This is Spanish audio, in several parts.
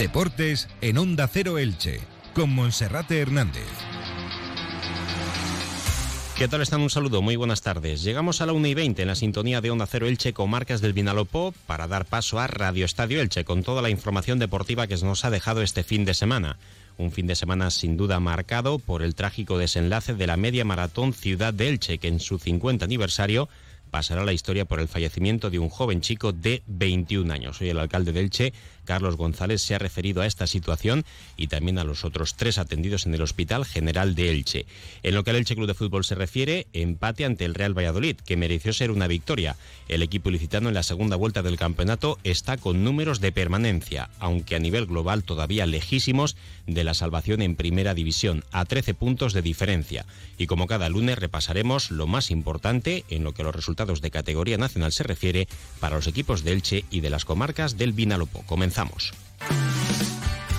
Deportes en Onda Cero Elche, con Monserrate Hernández. ¿Qué tal están? Un saludo, muy buenas tardes. Llegamos a la 1 y 20 en la sintonía de Onda Cero Elche con marcas del Vinalopó para dar paso a Radio Estadio Elche con toda la información deportiva que nos ha dejado este fin de semana. Un fin de semana sin duda marcado por el trágico desenlace de la media maratón Ciudad de Elche, que en su 50 aniversario pasará la historia por el fallecimiento de un joven chico de 21 años. Hoy el alcalde de Elche Carlos González se ha referido a esta situación y también a los otros tres atendidos en el Hospital General de Elche. En lo que al Elche Club de Fútbol se refiere, empate ante el Real Valladolid, que mereció ser una victoria. El equipo ilicitano en la segunda vuelta del campeonato está con números de permanencia, aunque a nivel global todavía lejísimos de la salvación en primera división, a 13 puntos de diferencia. Y como cada lunes repasaremos lo más importante en lo que los resultados de categoría nacional se refiere para los equipos de Elche y de las comarcas del Vinalopó. Comenzamos.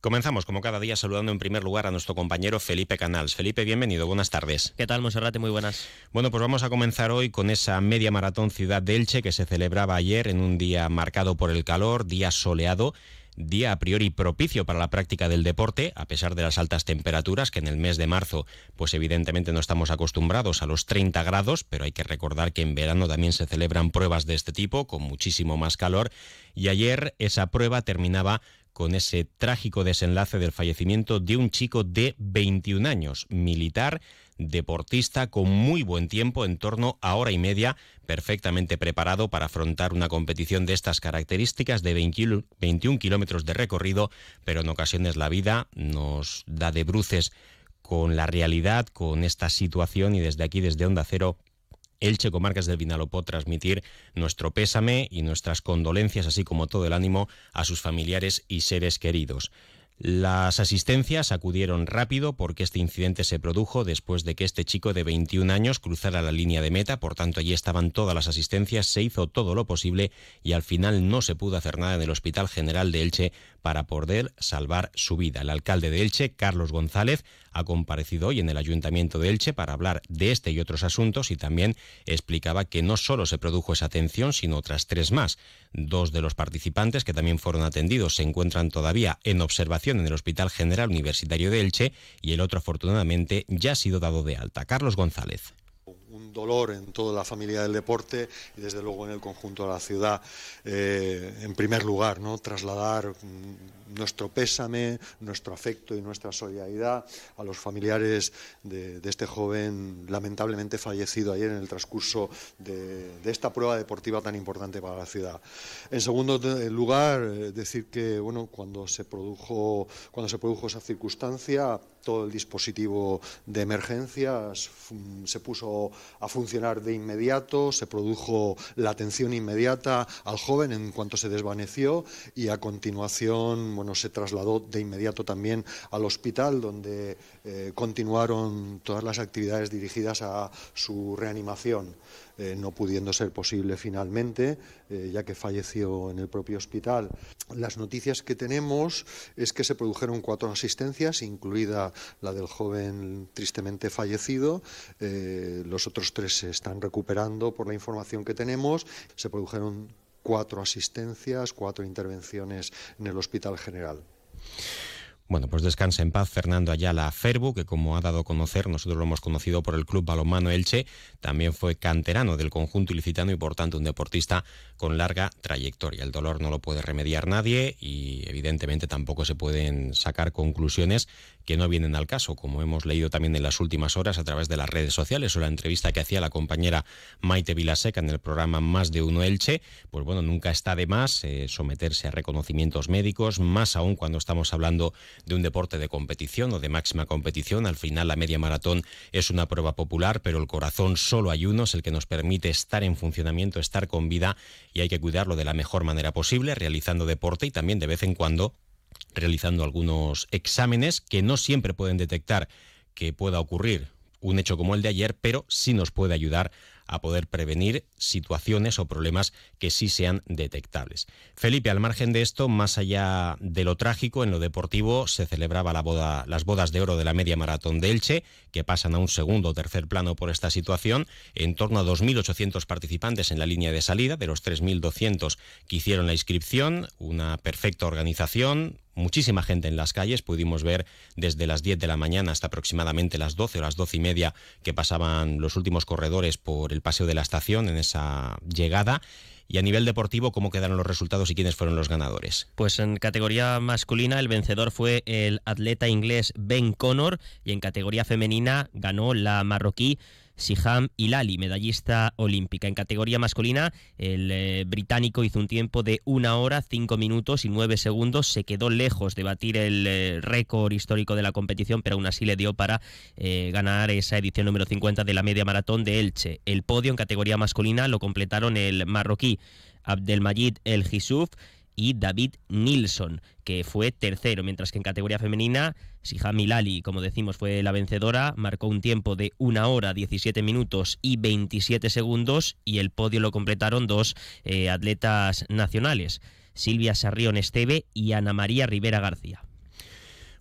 Comenzamos como cada día saludando en primer lugar a nuestro compañero Felipe Canals. Felipe, bienvenido, buenas tardes. ¿Qué tal, Monserrate? Muy buenas. Bueno, pues vamos a comenzar hoy con esa media maratón Ciudad de Elche que se celebraba ayer en un día marcado por el calor, día soleado día a priori propicio para la práctica del deporte, a pesar de las altas temperaturas, que en el mes de marzo, pues evidentemente no estamos acostumbrados a los 30 grados, pero hay que recordar que en verano también se celebran pruebas de este tipo, con muchísimo más calor, y ayer esa prueba terminaba con ese trágico desenlace del fallecimiento de un chico de 21 años, militar, deportista con muy buen tiempo, en torno a hora y media, perfectamente preparado para afrontar una competición de estas características de 21 kilómetros de recorrido, pero en ocasiones la vida nos da de bruces con la realidad, con esta situación y desde aquí, desde Onda Cero, Elche Comarcas del Vinalopó transmitir nuestro pésame y nuestras condolencias, así como todo el ánimo a sus familiares y seres queridos. Las asistencias acudieron rápido porque este incidente se produjo después de que este chico de 21 años cruzara la línea de meta, por tanto allí estaban todas las asistencias, se hizo todo lo posible y al final no se pudo hacer nada en el Hospital General de Elche para poder salvar su vida. El alcalde de Elche, Carlos González, ha comparecido hoy en el Ayuntamiento de Elche para hablar de este y otros asuntos y también explicaba que no solo se produjo esa atención, sino otras tres más. Dos de los participantes que también fueron atendidos se encuentran todavía en observación en el Hospital General Universitario de Elche y el otro afortunadamente ya ha sido dado de alta. Carlos González un dolor en toda la familia del deporte y desde luego en el conjunto de la ciudad. Eh, en primer lugar, ¿no? trasladar mm, nuestro pésame, nuestro afecto y nuestra solidaridad a los familiares de, este joven lamentablemente fallecido ayer en el transcurso de, esta prueba deportiva tan importante para la ciudad. En segundo lugar, eh, decir que bueno, cuando se produjo cuando se produjo esa circunstancia, todo el dispositivo de emergencias se puso a funcionar de inmediato, se produjo la atención inmediata al joven en cuanto se desvaneció y a continuación bueno, se trasladó de inmediato también al hospital donde eh, continuaron todas las actividades dirigidas a su reanimación. Eh, no pudiendo ser posible finalmente, eh, ya que falleció en el propio hospital. Las noticias que tenemos es que se produjeron cuatro asistencias, incluida la del joven tristemente fallecido. Los otros tres se están recuperando por la información que tenemos. Se produjeron cuatro asistencias, cuatro intervenciones en el Hospital General. Bueno, pues descansa en paz Fernando Ayala Ferbu, que como ha dado a conocer, nosotros lo hemos conocido por el Club Balonmano Elche, también fue canterano del conjunto ilicitano y por tanto un deportista con larga trayectoria. El dolor no lo puede remediar nadie y evidentemente tampoco se pueden sacar conclusiones que no vienen al caso, como hemos leído también en las últimas horas a través de las redes sociales o la entrevista que hacía la compañera Maite Vilaseca en el programa Más de Uno Elche, pues bueno, nunca está de más eh, someterse a reconocimientos médicos, más aún cuando estamos hablando de un deporte de competición o de máxima competición. Al final la media maratón es una prueba popular, pero el corazón solo hay uno, es el que nos permite estar en funcionamiento, estar con vida y hay que cuidarlo de la mejor manera posible, realizando deporte y también de vez en cuando realizando algunos exámenes que no siempre pueden detectar que pueda ocurrir un hecho como el de ayer, pero sí nos puede ayudar a poder prevenir situaciones o problemas que sí sean detectables. Felipe, al margen de esto, más allá de lo trágico, en lo deportivo se celebraba la boda, las bodas de oro de la media maratón de Elche, que pasan a un segundo o tercer plano por esta situación, en torno a 2.800 participantes en la línea de salida, de los 3.200 que hicieron la inscripción, una perfecta organización, muchísima gente en las calles. Pudimos ver desde las 10 de la mañana hasta aproximadamente las 12 o las 12 y media que pasaban los últimos corredores por el paseo de la estación en esa llegada. Y a nivel deportivo, ¿cómo quedaron los resultados y quiénes fueron los ganadores? Pues en categoría masculina el vencedor fue el atleta inglés Ben Connor y en categoría femenina ganó la marroquí Siham Hilali, medallista olímpica. En categoría masculina, el eh, británico hizo un tiempo de una hora, cinco minutos y nueve segundos. Se quedó lejos de batir el eh, récord histórico de la competición, pero aún así le dio para eh, ganar esa edición número 50 de la media maratón de Elche. El podio en categoría masculina lo completaron el marroquí Abdelmajid El Gisuf y David Nilsson, que fue tercero, mientras que en categoría femenina, Sija Milali, como decimos, fue la vencedora, marcó un tiempo de 1 hora, 17 minutos y 27 segundos, y el podio lo completaron dos eh, atletas nacionales, Silvia Sarrión Esteve y Ana María Rivera García.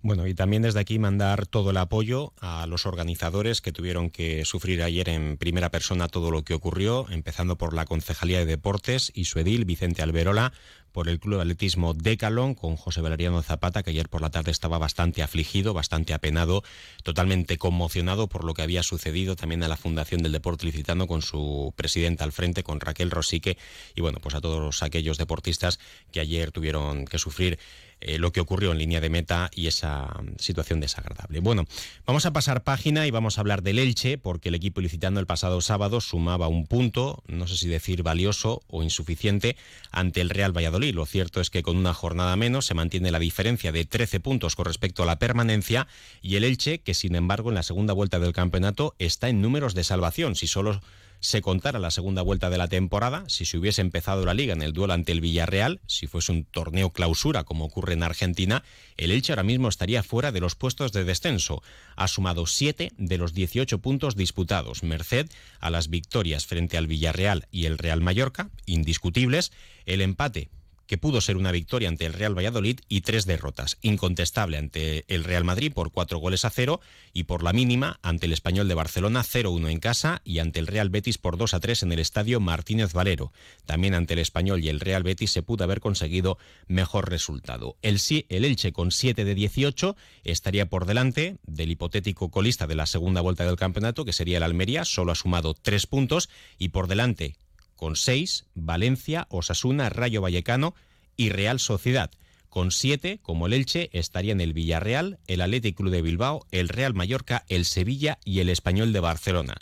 Bueno, y también desde aquí mandar todo el apoyo a los organizadores que tuvieron que sufrir ayer en primera persona todo lo que ocurrió, empezando por la Concejalía de Deportes y su edil, Vicente Alberola, por el Club de Atletismo Decalón con José Valeriano Zapata, que ayer por la tarde estaba bastante afligido, bastante apenado, totalmente conmocionado por lo que había sucedido también a la Fundación del Deporte Licitano con su presidenta al frente, con Raquel Rosique, y bueno, pues a todos aquellos deportistas que ayer tuvieron que sufrir eh, lo que ocurrió en línea de meta y esa situación desagradable. Bueno, vamos a pasar página y vamos a hablar del Elche, porque el equipo ilicitando el pasado sábado sumaba un punto, no sé si decir valioso o insuficiente, ante el Real Valladolid. Lo cierto es que con una jornada menos se mantiene la diferencia de 13 puntos con respecto a la permanencia y el Elche, que sin embargo en la segunda vuelta del campeonato está en números de salvación. Si solo se contara la segunda vuelta de la temporada, si se hubiese empezado la liga en el duelo ante el Villarreal, si fuese un torneo clausura como ocurre en Argentina, el Elche ahora mismo estaría fuera de los puestos de descenso. Ha sumado 7 de los 18 puntos disputados, merced a las victorias frente al Villarreal y el Real Mallorca, indiscutibles, el empate que pudo ser una victoria ante el Real Valladolid y tres derrotas. Incontestable ante el Real Madrid por cuatro goles a cero y por la mínima ante el Español de Barcelona 0-1 en casa y ante el Real Betis por 2 a 3 en el estadio Martínez Valero. También ante el Español y el Real Betis se pudo haber conseguido mejor resultado. El, el Elche con 7 de 18 estaría por delante del hipotético colista de la segunda vuelta del campeonato, que sería el Almería, solo ha sumado tres puntos y por delante con seis, Valencia, Osasuna, Rayo Vallecano y Real Sociedad. Con siete, como el Elche, estarían el Villarreal, el Athletic Club de Bilbao, el Real Mallorca, el Sevilla y el Español de Barcelona.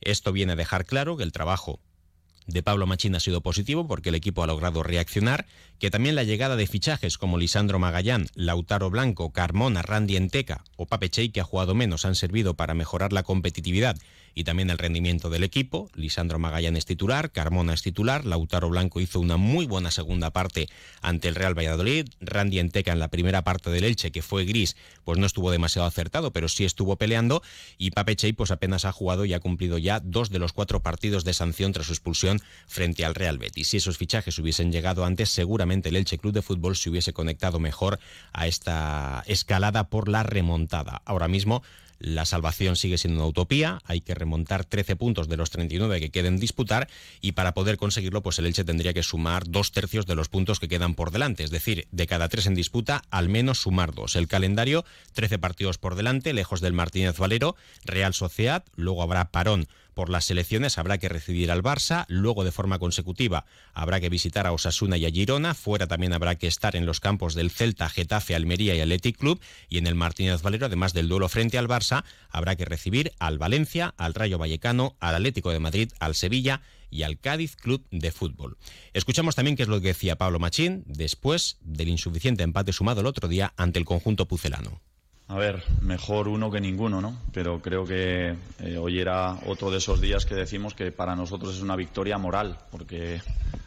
Esto viene a dejar claro que el trabajo de Pablo Machín ha sido positivo porque el equipo ha logrado reaccionar, que también la llegada de fichajes como Lisandro Magallán, Lautaro Blanco, Carmona, Randy Enteca o Pape Chey, que ha jugado menos, han servido para mejorar la competitividad y también el rendimiento del equipo. Lisandro Magallán es titular, Carmona es titular, Lautaro Blanco hizo una muy buena segunda parte ante el Real Valladolid, Randy Enteca en la primera parte del Elche, que fue gris, pues no estuvo demasiado acertado, pero sí estuvo peleando, y Pape Chey pues apenas ha jugado y ha cumplido ya dos de los cuatro partidos de sanción tras su expulsión frente al Real Betis. Si esos fichajes hubiesen llegado antes, seguramente el Elche Club de Fútbol se hubiese conectado mejor a esta escalada por la remontada. Ahora mismo la salvación sigue siendo una utopía, hay que remontar 13 puntos de los 39 que queden disputar y para poder conseguirlo pues el Elche tendría que sumar dos tercios de los puntos que quedan por delante, es decir, de cada tres en disputa al menos sumar dos. El calendario, 13 partidos por delante, lejos del Martínez Valero, Real Sociedad, luego habrá parón por las selecciones habrá que recibir al Barça, luego de forma consecutiva habrá que visitar a Osasuna y a Girona, fuera también habrá que estar en los campos del Celta, Getafe, Almería y Athletic Club y en el Martínez Valero, además del duelo frente al Barça, habrá que recibir al Valencia, al Rayo Vallecano, al Atlético de Madrid, al Sevilla y al Cádiz Club de Fútbol. Escuchamos también qué es lo que decía Pablo Machín después del insuficiente empate sumado el otro día ante el conjunto pucelano. A ver, mejor uno que ninguno, ¿no? Pero creo que eh, hoy era otro de esos días que decimos que para nosotros es una victoria moral, porque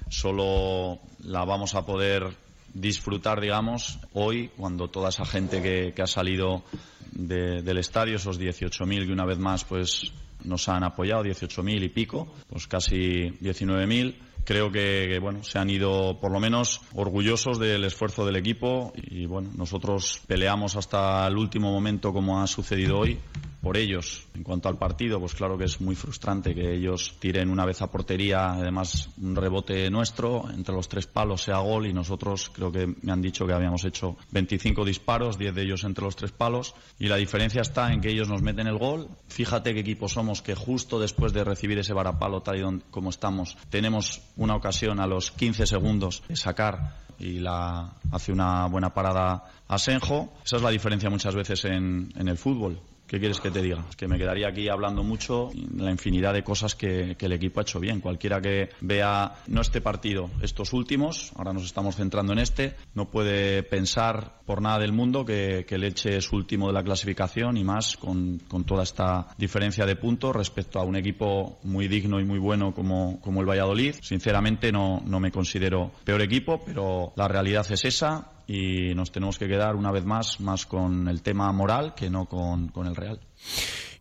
solo la vamos a poder disfrutar, digamos, hoy, cuando toda esa gente que, ha salido del estadio, esos 18.000 que una vez más pues nos han apoyado, 18.000 y pico, pues casi 19.000 creo que, bueno, se han ido por lo menos orgullosos del esfuerzo del equipo y bueno, nosotros peleamos hasta el último momento como ha sucedido hoy por ellos. En cuanto al partido, pues claro que es muy frustrante que ellos tiren una vez a portería, además un rebote nuestro, entre los tres palos sea gol y nosotros creo que me han dicho que habíamos hecho 25 disparos, 10 de ellos entre los tres palos y la diferencia está en que ellos nos meten el gol. Fíjate qué equipo somos que justo después de recibir ese varapalo tal y como estamos, tenemos una ocasión a los 15 segundos de sacar y la hace una buena parada a Senjo. Esa es la diferencia muchas veces en el fútbol. ¿Qué quieres que te diga? Que me quedaría aquí hablando mucho la infinidad de cosas que, el equipo ha hecho bien. Cualquiera que vea no este partido, estos últimos, ahora nos estamos centrando en este, no puede pensar por nada del mundo que, que Leche es último de la clasificación y más con, toda esta diferencia de puntos respecto a un equipo muy digno y muy bueno como, como el Valladolid. Sinceramente no, no me considero peor equipo, pero la realidad es esa y nos tenemos que quedar una vez más más con el tema moral que no con, el real.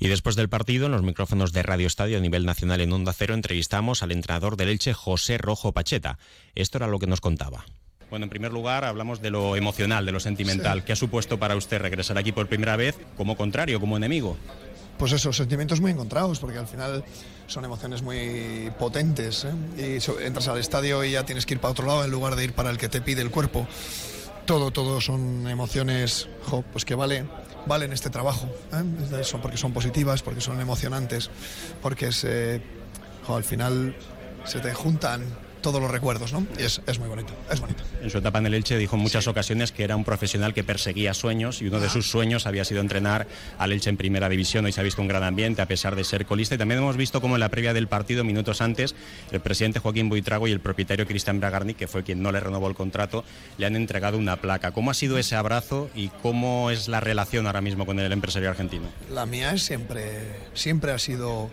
Y después del partido, en los micrófonos de Radio Estadio a nivel nacional en Onda Cero, entrevistamos al entrenador del Elche, José Rojo Pacheta. Esto era lo que nos contaba. Bueno, en primer lugar, hablamos de lo emocional, de lo sentimental. ¿Qué ha supuesto para usted regresar aquí por primera vez como contrario, como enemigo? Pues esos sentimientos muy encontrados, porque al final son emociones muy potentes. ¿eh? Y entras al estadio y ya tienes que ir para otro lado en lugar de ir para el que te pide el cuerpo todo, todo son emociones pues que vale, valen este trabajo, ¿eh? porque son positivas, porque son emocionantes, porque se, al final se te juntan todos los recuerdos, ¿no? Y es, muy bonito, es bonito. En su etapa en el Elche dijo en muchas ocasiones que era un profesional que perseguía sueños y uno de sus sueños había sido entrenar al Elche en primera división. Hoy se ha visto un gran ambiente a pesar de ser colista y también hemos visto como en la previa del partido, minutos antes, el presidente Joaquín Buitrago y el propietario Cristian Bragarni, que fue quien no le renovó el contrato, le han entregado una placa. ¿Cómo ha sido ese abrazo y cómo es la relación ahora mismo con el empresario argentino? La mía es siempre, siempre ha sido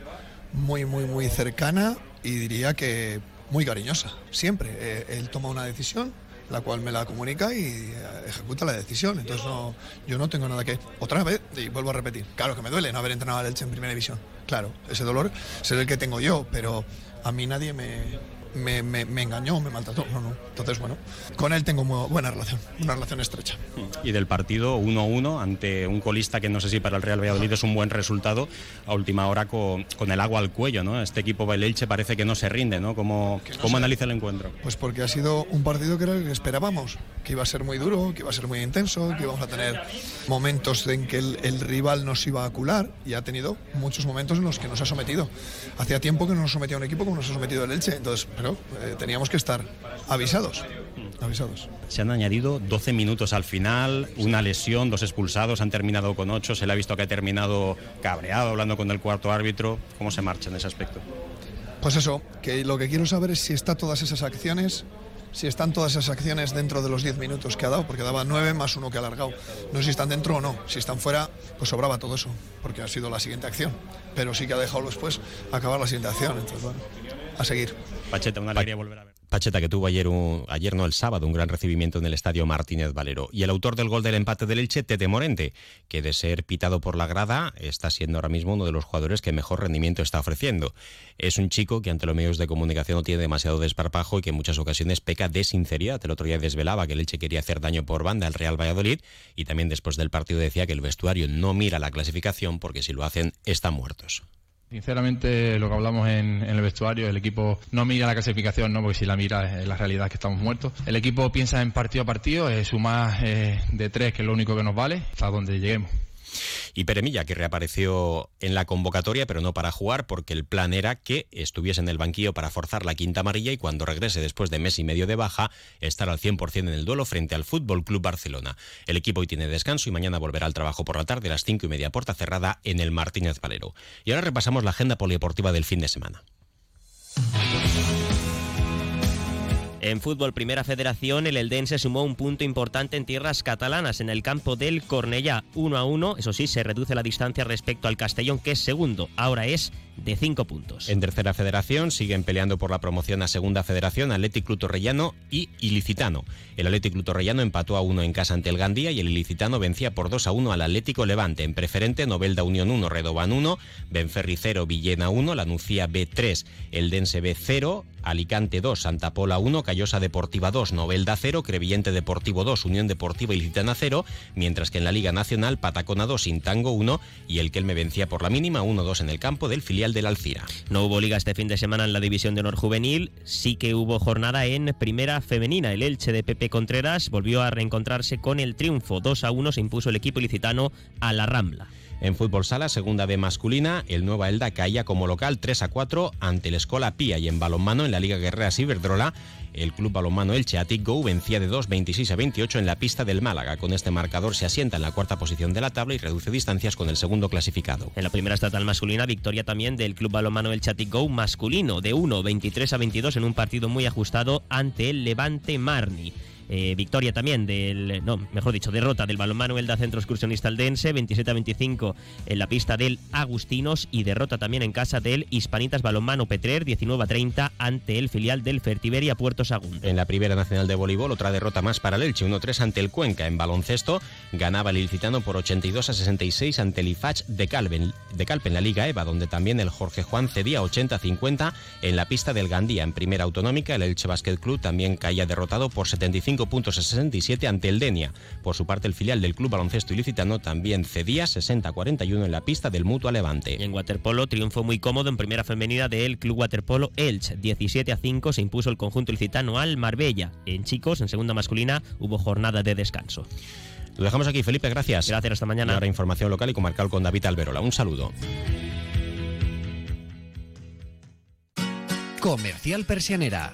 muy, muy, muy cercana y diría que muy cariñosa, siempre. Eh, él toma una decisión, la cual me la comunica y eh, ejecuta la decisión. Entonces no, yo no tengo nada que... Otra vez, y vuelvo a repetir, claro que me duele no haber entrenado al Elche en primera división. Claro, ese dolor es el que tengo yo, pero a mí nadie me, me, me, engañó, me maltrató. No, no. Entonces, bueno, con él tengo muy buena relación, una relación estrecha. Y del partido 1-1 ante un colista que no sé si para el Real Valladolid es un buen resultado, a última hora con, con el agua al cuello, ¿no? Este equipo Bailelche parece que no se rinde, ¿no? ¿Cómo, ¿cómo analiza el encuentro? Pues porque ha sido un partido que era el que esperábamos, que iba a ser muy duro, que iba a ser muy intenso, que íbamos a tener momentos en que el, el rival nos iba a cular y ha tenido muchos momentos en los que nos ha sometido. Hacía tiempo que no nos sometía un equipo como nos ha sometido el Elche, entonces, pero eh, teníamos que estar avisados. Avisados. Se han añadido 12 minutos al final, una lesión, dos expulsados, han terminado con 8, se le ha visto que ha terminado cabreado, hablando con el cuarto árbitro. ¿Cómo se marcha en ese aspecto? Pues eso, que lo que quiero saber es si está todas esas acciones si están todas esas acciones dentro de los 10 minutos que ha dado, porque daba 9 más uno que ha alargado. No sé si están dentro o no. Si están fuera, pues sobraba todo eso, porque ha sido la siguiente acción. Pero sí que ha dejado después acabar la siguiente acción. Entonces, bueno a seguir. Pacheta, una alegría volver a ver. Pacheta que tuvo ayer, un, ayer no el sábado, un gran recibimiento en el estadio Martínez Valero. Y el autor del gol del empate del Elche, Tete Morente, que de ser pitado por la grada, está siendo ahora mismo uno de los jugadores que mejor rendimiento está ofreciendo. Es un chico que ante los medios de comunicación no tiene demasiado desparpajo y que en muchas ocasiones peca de sinceridad. El otro día desvelaba que el Elche quería hacer daño por banda al Real Valladolid y también después del partido decía que el vestuario no mira la clasificación porque si lo hacen están muertos. Sinceramente, lo que hablamos en, el vestuario, el equipo no mira la clasificación, ¿no? porque si la mira es la realidad que estamos muertos. El equipo piensa en partido a partido, es sumar eh, de tres, que es lo único que nos vale, hasta donde lleguemos. Y Peremilla, que reapareció en la convocatoria, pero no para jugar, porque el plan era que estuviese en el banquillo para forzar la quinta amarilla y cuando regrese después de mes y medio de baja, estar al 100% en el duelo frente al Fútbol Club Barcelona. El equipo hoy tiene descanso y mañana volverá al trabajo por la tarde a las cinco y media, puerta cerrada en el Martínez Valero. Y ahora repasamos la agenda polideportiva del fin de semana. En fútbol Primera Federación, el Eldense sumó un punto importante en tierras catalanas en el campo del Cornellá 1 a 1. Eso sí, se reduce la distancia respecto al Castellón, que es segundo. Ahora es de 5 puntos. En Tercera Federación siguen peleando por la promoción a Segunda Federación Atlético Club Torrellano y Ilicitano. El Atlético Club Torrellano empató a 1 en casa ante el Gandía y el Ilicitano vencía por 2 a 1 al Atlético Levante. En preferente, Novelda Unión 1, Redoban 1, Benferri 0, Villena 1, Lanucía B3, Eldense B0, Alicante 2, Santa Pola 1, Callosa Deportiva 2, Novelda 0, Crevillente Deportivo 2, Unión Deportiva Ilicitana 0, mientras que en la Liga Nacional Patacona 2, Intango 1 y el Kelme vencía por la mínima 1-2 en el campo del filial del Alcira. No hubo liga este fin de semana en la División de Honor Juvenil, sí que hubo jornada en Primera Femenina. El Elche de Pepe Contreras volvió a reencontrarse con el triunfo. 2 a 1 se impuso el equipo ilicitano a la Rambla. En fútbol sala, segunda B masculina, el Nueva Elda caía como local 3 a 4 ante el Escola Pía y en balonmano en la Liga Guerrera Ciberdrola, el club balonmano Elche Atic vencía de 2 26 a 28 en la pista del Málaga. Con este marcador se asienta en la cuarta posición de la tabla y reduce distancias con el segundo clasificado. En la primera estatal masculina, victoria también del club balonmano Elche Atic masculino de 1 23 a 22 en un partido muy ajustado ante el Levante Marni. Eh, victoria también del, no, mejor dicho, derrota del balonmano Elda Centro Excursionista Aldense, 27 a 25 en la pista del Agustinos y derrota también en casa del Hispanitas Balonmano Petrer, 19 a 30 ante el filial del Fertiberia Puerto Sagún. En la primera nacional de voleibol, otra derrota más para el Elche, 1-3 ante el Cuenca. En baloncesto, ganaba el Ilicitano por 82 a 66 ante el IFACH de Calven, de Calpe en la Liga EVA, donde también el Jorge Juan cedía 80 a 50 en la pista del Gandía. En primera autonómica, el Elche Basket Club también caía derrotado por 75 puntos a 67 ante el Denia. Por su parte, el filial del Club Baloncesto Ilicitano también cedía 60 a 41 en la pista del Mutua Levante. Y en waterpolo, triunfo muy cómodo en primera femenina del Club Waterpolo Elche. 17 a 5 se impuso el conjunto ilicitano al Marbella. En chicos, en segunda masculina, hubo jornada de descanso. Lo dejamos aquí, Felipe, gracias. Gracias, hasta mañana. Y ahora información local y comarcal con David Alberola. Un saludo. Comercial Persianera.